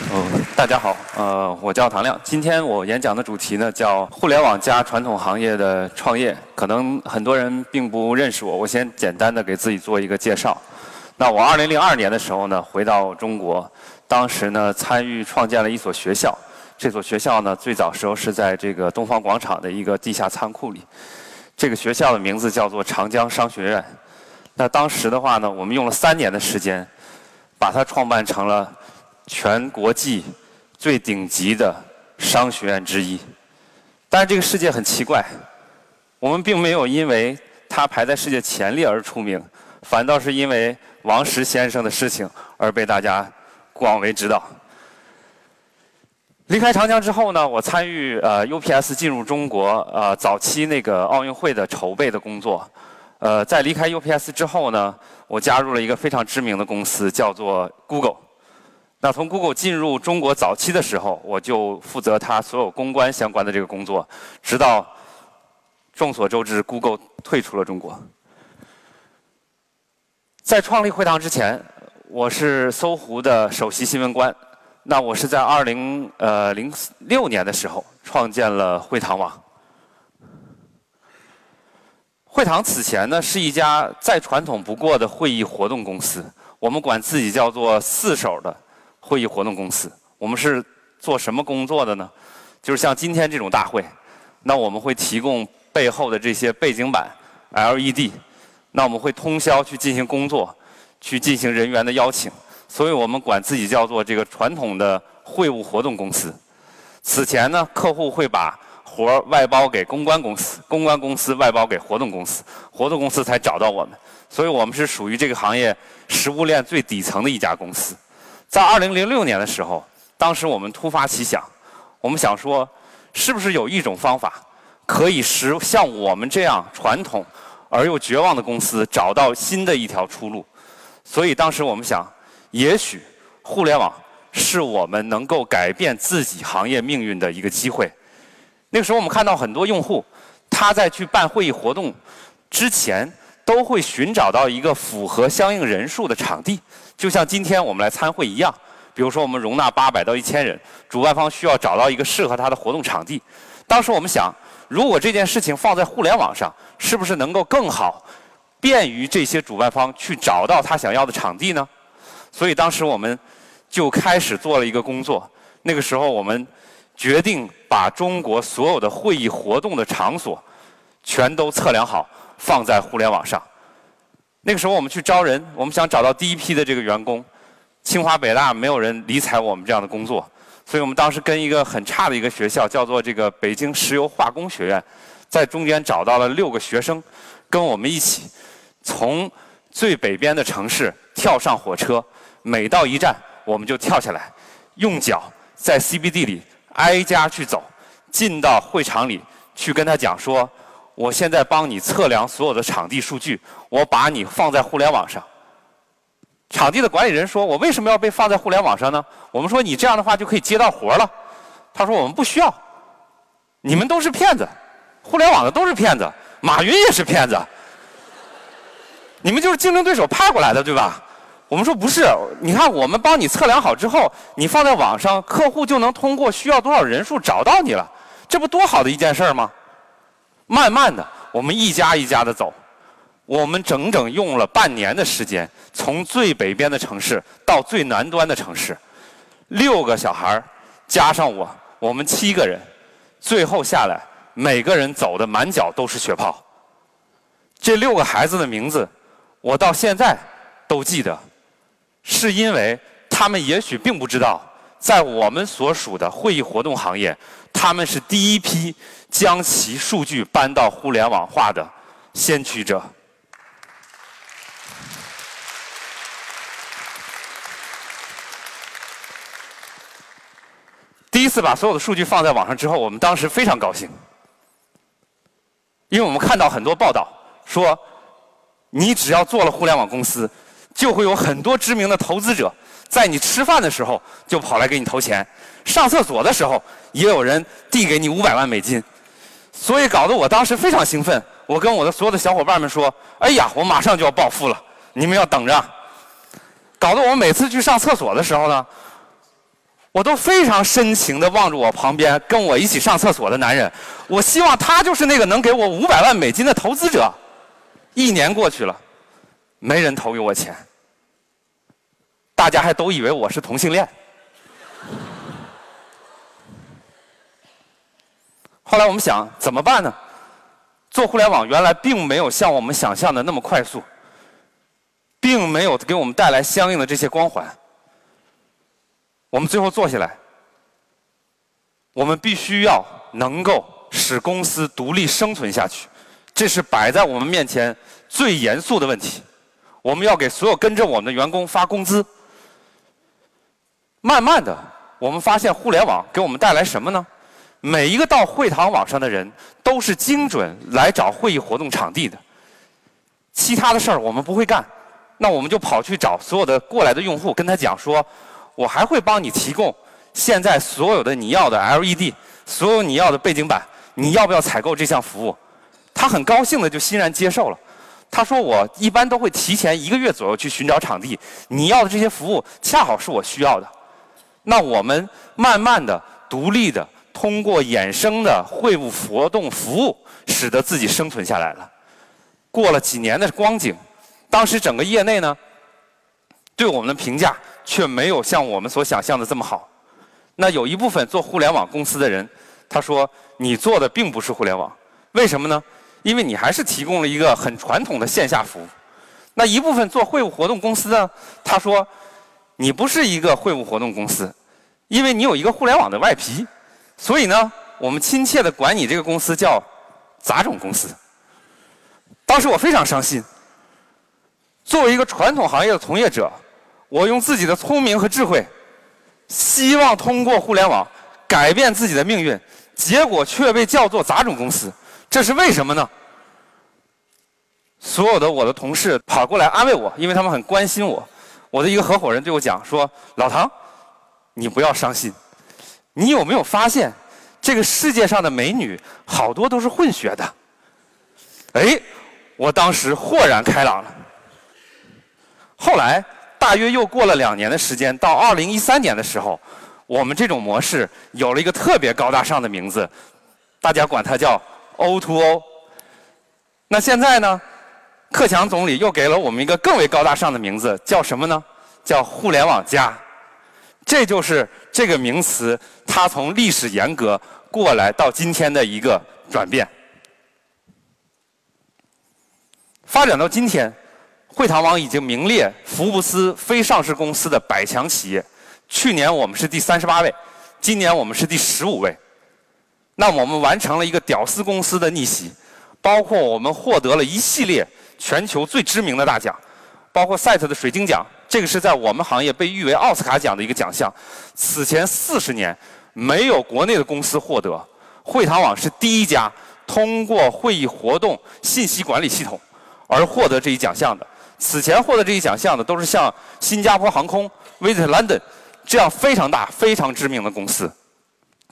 嗯，大家好，呃，我叫唐亮。今天我演讲的主题呢叫“互联网加传统行业的创业”。可能很多人并不认识我，我先简单的给自己做一个介绍。那我2002年的时候呢，回到中国，当时呢参与创建了一所学校。这所学校呢，最早时候是在这个东方广场的一个地下仓库里。这个学校的名字叫做长江商学院。那当时的话呢，我们用了三年的时间，把它创办成了全国际最顶级的商学院之一。但是这个世界很奇怪，我们并没有因为它排在世界前列而出名，反倒是因为王石先生的事情而被大家广为知道。离开长江之后呢，我参与呃 UPS 进入中国呃早期那个奥运会的筹备的工作。呃，在离开 UPS 之后呢，我加入了一个非常知名的公司，叫做 Google。那从 Google 进入中国早期的时候，我就负责它所有公关相关的这个工作，直到众所周知，Google 退出了中国。在创立会堂之前，我是搜狐的首席新闻官。那我是在二零呃零六年的时候创建了会堂网。会堂此前呢是一家再传统不过的会议活动公司，我们管自己叫做四手的会议活动公司。我们是做什么工作的呢？就是像今天这种大会，那我们会提供背后的这些背景板 LED，那我们会通宵去进行工作，去进行人员的邀请。所以我们管自己叫做这个传统的会务活动公司。此前呢，客户会把活儿外包给公关公司，公关公司外包给活动公司，活动公司才找到我们。所以我们是属于这个行业食物链最底层的一家公司。在2006年的时候，当时我们突发奇想，我们想说，是不是有一种方法可以使像我们这样传统而又绝望的公司找到新的一条出路？所以当时我们想。也许互联网是我们能够改变自己行业命运的一个机会。那个时候，我们看到很多用户，他在去办会议活动之前，都会寻找到一个符合相应人数的场地，就像今天我们来参会一样。比如说，我们容纳八百到一千人，主办方需要找到一个适合他的活动场地。当时我们想，如果这件事情放在互联网上，是不是能够更好，便于这些主办方去找到他想要的场地呢？所以当时我们就开始做了一个工作。那个时候我们决定把中国所有的会议活动的场所全都测量好，放在互联网上。那个时候我们去招人，我们想找到第一批的这个员工。清华北大没有人理睬我们这样的工作，所以我们当时跟一个很差的一个学校，叫做这个北京石油化工学院，在中间找到了六个学生，跟我们一起从最北边的城市跳上火车。每到一站，我们就跳下来，用脚在 CBD 里挨家去走，进到会场里去跟他讲说：“我现在帮你测量所有的场地数据，我把你放在互联网上。”场地的管理人说：“我为什么要被放在互联网上呢？”我们说：“你这样的话就可以接到活了。”他说：“我们不需要，你们都是骗子，互联网的都是骗子，马云也是骗子，你们就是竞争对手派过来的，对吧？”我们说不是，你看我们帮你测量好之后，你放在网上，客户就能通过需要多少人数找到你了，这不多好的一件事吗？慢慢的，我们一家一家的走，我们整整用了半年的时间，从最北边的城市到最南端的城市，六个小孩加上我，我们七个人，最后下来每个人走的满脚都是血泡。这六个孩子的名字，我到现在都记得。是因为他们也许并不知道，在我们所属的会议活动行业，他们是第一批将其数据搬到互联网化的先驱者。第一次把所有的数据放在网上之后，我们当时非常高兴，因为我们看到很多报道说，你只要做了互联网公司。就会有很多知名的投资者，在你吃饭的时候就跑来给你投钱，上厕所的时候也有人递给你五百万美金，所以搞得我当时非常兴奋。我跟我的所有的小伙伴们说：“哎呀，我马上就要暴富了，你们要等着。”搞得我每次去上厕所的时候呢，我都非常深情地望着我旁边跟我一起上厕所的男人，我希望他就是那个能给我五百万美金的投资者。一年过去了，没人投给我钱，大家还都以为我是同性恋。后来我们想怎么办呢？做互联网原来并没有像我们想象的那么快速，并没有给我们带来相应的这些光环。我们最后坐下来，我们必须要能够使公司独立生存下去，这是摆在我们面前最严肃的问题。我们要给所有跟着我们的员工发工资。慢慢的，我们发现互联网给我们带来什么呢？每一个到会堂网上的人都是精准来找会议活动场地的，其他的事儿我们不会干，那我们就跑去找所有的过来的用户，跟他讲说，我还会帮你提供现在所有的你要的 LED，所有你要的背景板，你要不要采购这项服务？他很高兴的就欣然接受了。他说我一般都会提前一个月左右去寻找场地，你要的这些服务恰好是我需要的。那我们慢慢的独立的。通过衍生的会务活动服务，使得自己生存下来了。过了几年的光景，当时整个业内呢，对我们的评价却没有像我们所想象的这么好。那有一部分做互联网公司的人，他说：“你做的并不是互联网，为什么呢？因为你还是提供了一个很传统的线下服务。”那一部分做会务活动公司呢，他说：“你不是一个会务活动公司，因为你有一个互联网的外皮。”所以呢，我们亲切的管你这个公司叫杂种公司。当时我非常伤心。作为一个传统行业的从业者，我用自己的聪明和智慧，希望通过互联网改变自己的命运，结果却被叫做杂种公司，这是为什么呢？所有的我的同事跑过来安慰我，因为他们很关心我。我的一个合伙人对我讲说：“老唐，你不要伤心。”你有没有发现，这个世界上的美女好多都是混血的？哎，我当时豁然开朗了。后来，大约又过了两年的时间，到二零一三年的时候，我们这种模式有了一个特别高大上的名字，大家管它叫 O to O。那现在呢，克强总理又给了我们一个更为高大上的名字，叫什么呢？叫互联网加。这就是这个名词，它从历史沿革过来到今天的一个转变。发展到今天，汇堂网已经名列福布斯非上市公司的百强企业。去年我们是第三十八位，今年我们是第十五位。那我们完成了一个屌丝公司的逆袭，包括我们获得了一系列全球最知名的大奖，包括赛特的水晶奖。这个是在我们行业被誉为奥斯卡奖的一个奖项，此前四十年没有国内的公司获得，会堂网是第一家通过会议活动信息管理系统而获得这一奖项的。此前获得这一奖项的都是像新加坡航空、Visit London 这样非常大、非常知名的公司。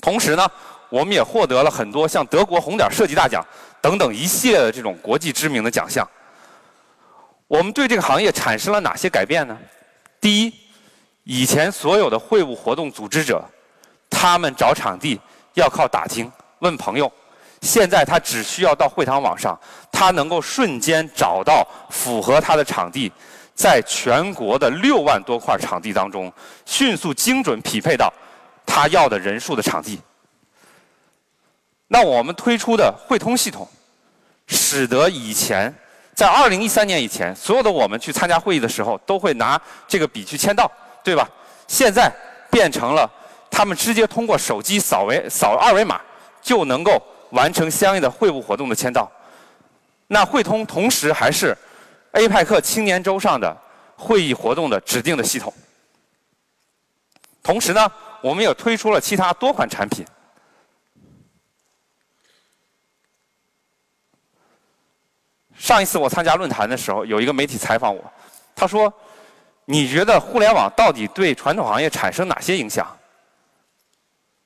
同时呢，我们也获得了很多像德国红点设计大奖等等一系列的这种国际知名的奖项。我们对这个行业产生了哪些改变呢？第一，以前所有的会务活动组织者，他们找场地要靠打听、问朋友，现在他只需要到会堂网上，他能够瞬间找到符合他的场地，在全国的六万多块场地当中，迅速精准匹配到他要的人数的场地。那我们推出的汇通系统，使得以前。在二零一三年以前，所有的我们去参加会议的时候，都会拿这个笔去签到，对吧？现在变成了他们直接通过手机扫维扫二维码，就能够完成相应的会务活动的签到。那汇通同时还是 APEC 青年周上的会议活动的指定的系统。同时呢，我们也推出了其他多款产品。上一次我参加论坛的时候，有一个媒体采访我，他说：“你觉得互联网到底对传统行业产生哪些影响？”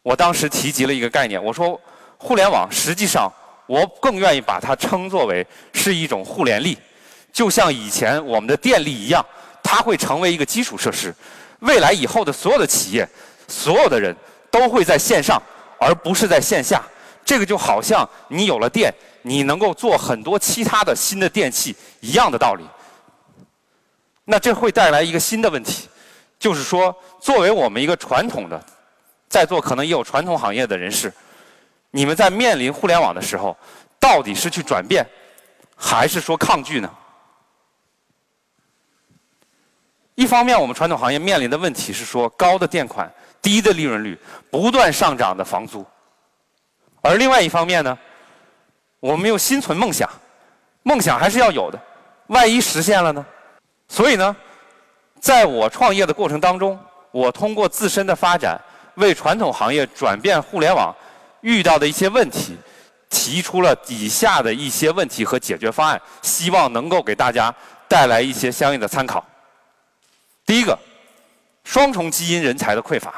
我当时提及了一个概念，我说：“互联网实际上，我更愿意把它称作为是一种互联力，就像以前我们的电力一样，它会成为一个基础设施。未来以后的所有的企业，所有的人都会在线上，而不是在线下。这个就好像你有了电，你能够做很多其他的新的电器一样的道理。那这会带来一个新的问题，就是说，作为我们一个传统的，在座可能也有传统行业的人士，你们在面临互联网的时候，到底是去转变，还是说抗拒呢？一方面，我们传统行业面临的问题是说高的电款、低的利润率、不断上涨的房租。而另外一方面呢，我们又心存梦想，梦想还是要有的，万一实现了呢？所以呢，在我创业的过程当中，我通过自身的发展，为传统行业转变互联网遇到的一些问题，提出了以下的一些问题和解决方案，希望能够给大家带来一些相应的参考。第一个，双重基因人才的匮乏。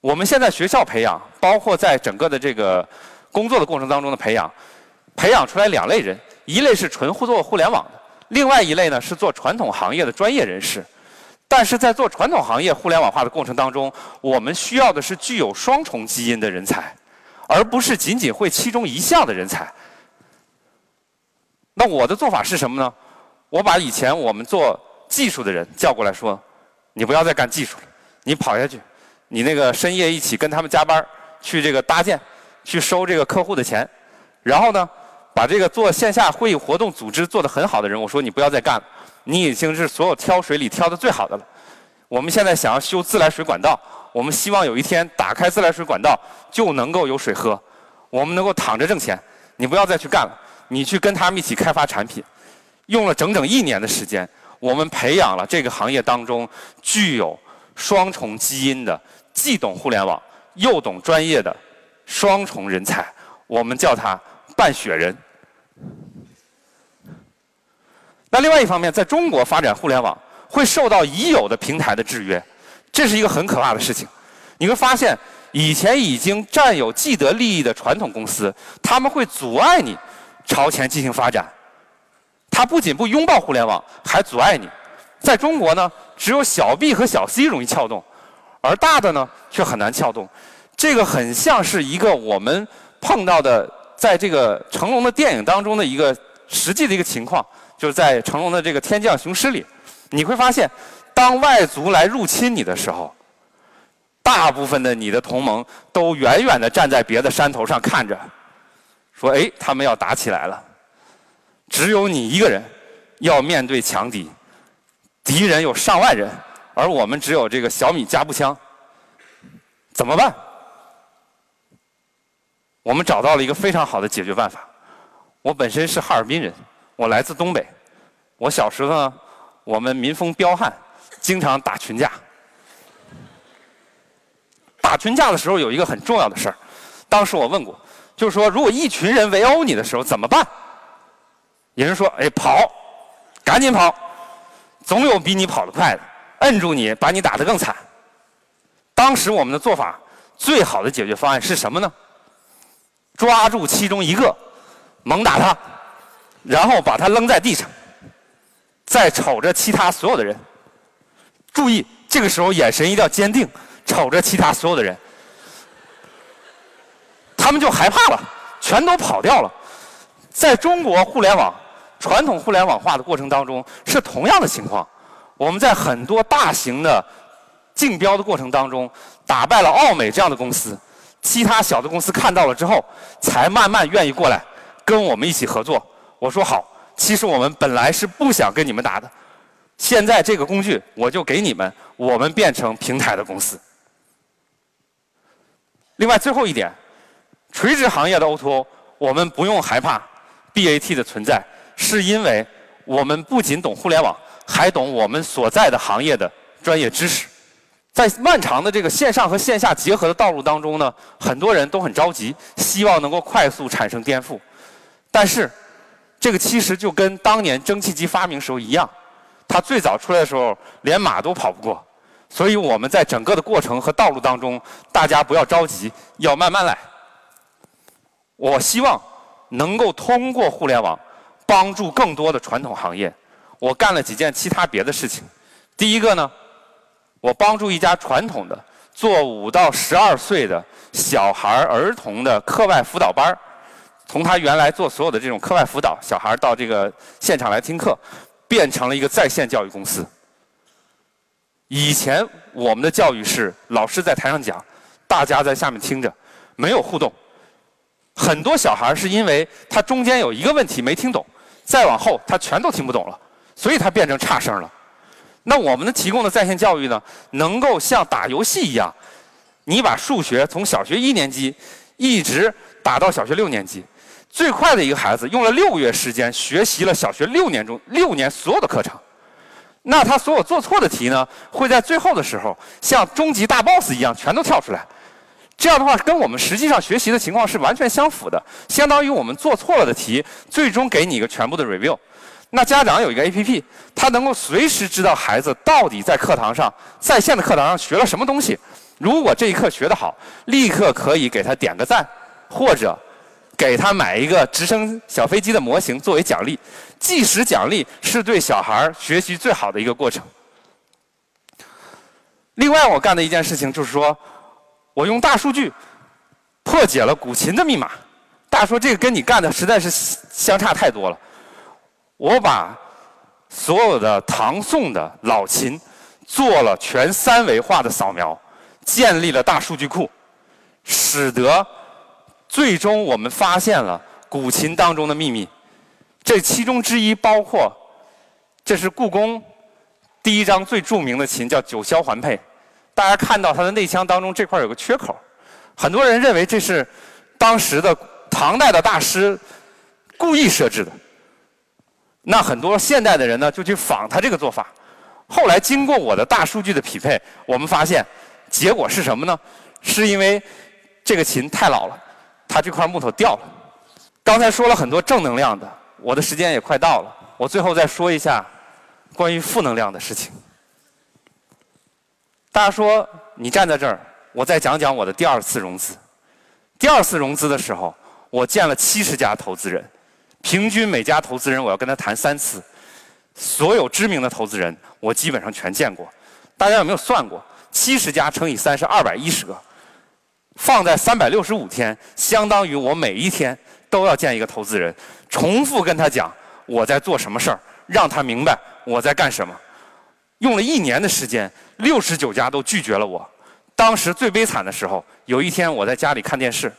我们现在学校培养，包括在整个的这个工作的过程当中的培养，培养出来两类人，一类是纯互做互联网的，另外一类呢是做传统行业的专业人士。但是在做传统行业互联网化的过程当中，我们需要的是具有双重基因的人才，而不是仅仅会其中一项的人才。那我的做法是什么呢？我把以前我们做技术的人叫过来说：“你不要再干技术了，你跑下去。”你那个深夜一起跟他们加班去这个搭建，去收这个客户的钱，然后呢，把这个做线下会议活动组织做得很好的人，我说你不要再干了，你已经是所有挑水里挑的最好的了。我们现在想要修自来水管道，我们希望有一天打开自来水管道就能够有水喝，我们能够躺着挣钱。你不要再去干了，你去跟他们一起开发产品，用了整整一年的时间，我们培养了这个行业当中具有双重基因的。既懂互联网又懂专业的双重人才，我们叫他半雪人。那另外一方面，在中国发展互联网会受到已有的平台的制约，这是一个很可怕的事情。你会发现，以前已经占有既得利益的传统公司，他们会阻碍你朝前进行发展。他不仅不拥抱互联网，还阻碍你。在中国呢，只有小 B 和小 C 容易撬动。而大的呢，却很难撬动。这个很像是一个我们碰到的，在这个成龙的电影当中的一个实际的一个情况，就是在成龙的这个《天降雄狮》里，你会发现，当外族来入侵你的时候，大部分的你的同盟都远远的站在别的山头上看着，说：“哎，他们要打起来了。”只有你一个人要面对强敌，敌人有上万人。而我们只有这个小米加步枪，怎么办？我们找到了一个非常好的解决办法。我本身是哈尔滨人，我来自东北。我小时候呢，我们民风彪悍，经常打群架。打群架的时候有一个很重要的事儿，当时我问过，就是说如果一群人围殴你的时候怎么办？有人说：“哎，跑，赶紧跑，总有比你跑得快的。”摁住你，把你打得更惨。当时我们的做法，最好的解决方案是什么呢？抓住其中一个，猛打他，然后把他扔在地上，再瞅着其他所有的人。注意，这个时候眼神一定要坚定，瞅着其他所有的人，他们就害怕了，全都跑掉了。在中国互联网传统互联网化的过程当中，是同样的情况。我们在很多大型的竞标的过程当中，打败了奥美这样的公司，其他小的公司看到了之后，才慢慢愿意过来跟我们一起合作。我说好，其实我们本来是不想跟你们打的，现在这个工具我就给你们，我们变成平台的公司。另外最后一点，垂直行业的 O2O，我们不用害怕 BAT 的存在，是因为我们不仅懂互联网。还懂我们所在的行业的专业知识，在漫长的这个线上和线下结合的道路当中呢，很多人都很着急，希望能够快速产生颠覆。但是，这个其实就跟当年蒸汽机发明时候一样，它最早出来的时候连马都跑不过。所以我们在整个的过程和道路当中，大家不要着急，要慢慢来。我希望能够通过互联网帮助更多的传统行业。我干了几件其他别的事情。第一个呢，我帮助一家传统的做五到十二岁的小孩儿儿童的课外辅导班儿，从他原来做所有的这种课外辅导，小孩到这个现场来听课，变成了一个在线教育公司。以前我们的教育是老师在台上讲，大家在下面听着，没有互动。很多小孩是因为他中间有一个问题没听懂，再往后他全都听不懂了，所以他变成差生了。那我们的提供的在线教育呢，能够像打游戏一样，你把数学从小学一年级一直打到小学六年级，最快的一个孩子用了六个月时间学习了小学六年中六年所有的课程。那他所有做错的题呢，会在最后的时候像终极大 boss 一样全都跳出来。这样的话，跟我们实际上学习的情况是完全相符的。相当于我们做错了的题，最终给你一个全部的 review。那家长有一个 APP，他能够随时知道孩子到底在课堂上在线的课堂上学了什么东西。如果这一课学得好，立刻可以给他点个赞，或者给他买一个直升小飞机的模型作为奖励。即时奖励是对小孩学习最好的一个过程。另外，我干的一件事情就是说，我用大数据破解了古琴的密码。大叔这个跟你干的实在是相差太多了。我把所有的唐宋的老琴做了全三维化的扫描，建立了大数据库，使得最终我们发现了古琴当中的秘密。这其中之一包括，这是故宫第一张最著名的琴，叫九霄环佩。大家看到它的内腔当中这块有个缺口，很多人认为这是当时的唐代的大师故意设置的。那很多现代的人呢，就去仿他这个做法。后来经过我的大数据的匹配，我们发现结果是什么呢？是因为这个琴太老了，它这块木头掉了。刚才说了很多正能量的。我的时间也快到了，我最后再说一下关于负能量的事情。大家说你站在这儿，我再讲讲我的第二次融资。第二次融资的时候，我见了七十家投资人，平均每家投资人我要跟他谈三次，所有知名的投资人我基本上全见过。大家有没有算过？七十家乘以三是二百一十个，放在三百六十五天，相当于我每一天都要见一个投资人。重复跟他讲我在做什么事儿，让他明白我在干什么。用了一年的时间，六十九家都拒绝了我。当时最悲惨的时候，有一天我在家里看电视，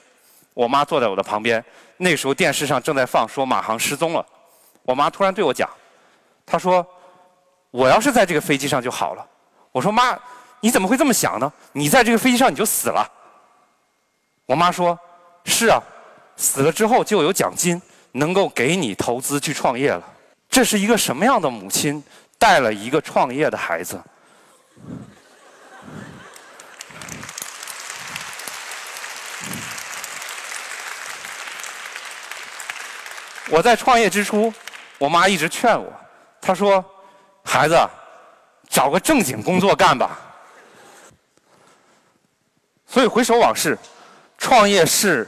我妈坐在我的旁边。那时候电视上正在放说马航失踪了。我妈突然对我讲，她说：“我要是在这个飞机上就好了。”我说：“妈，你怎么会这么想呢？你在这个飞机上你就死了。”我妈说：“是啊，死了之后就有奖金。”能够给你投资去创业了，这是一个什么样的母亲带了一个创业的孩子？我在创业之初，我妈一直劝我，她说：“孩子，找个正经工作干吧。”所以回首往事，创业是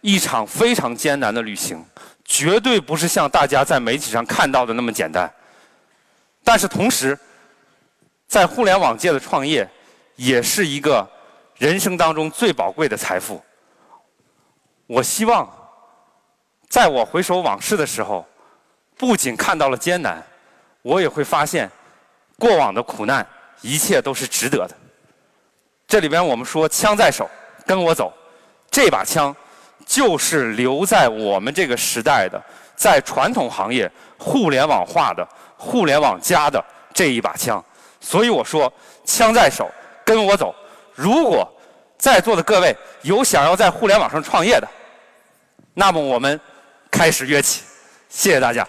一场非常艰难的旅行。绝对不是像大家在媒体上看到的那么简单，但是同时，在互联网界的创业也是一个人生当中最宝贵的财富。我希望，在我回首往事的时候，不仅看到了艰难，我也会发现过往的苦难一切都是值得的。这里边我们说枪在手，跟我走，这把枪。就是留在我们这个时代的，在传统行业互联网化的、互联网加的这一把枪。所以我说，枪在手，跟我走。如果在座的各位有想要在互联网上创业的，那么我们开始约起。谢谢大家。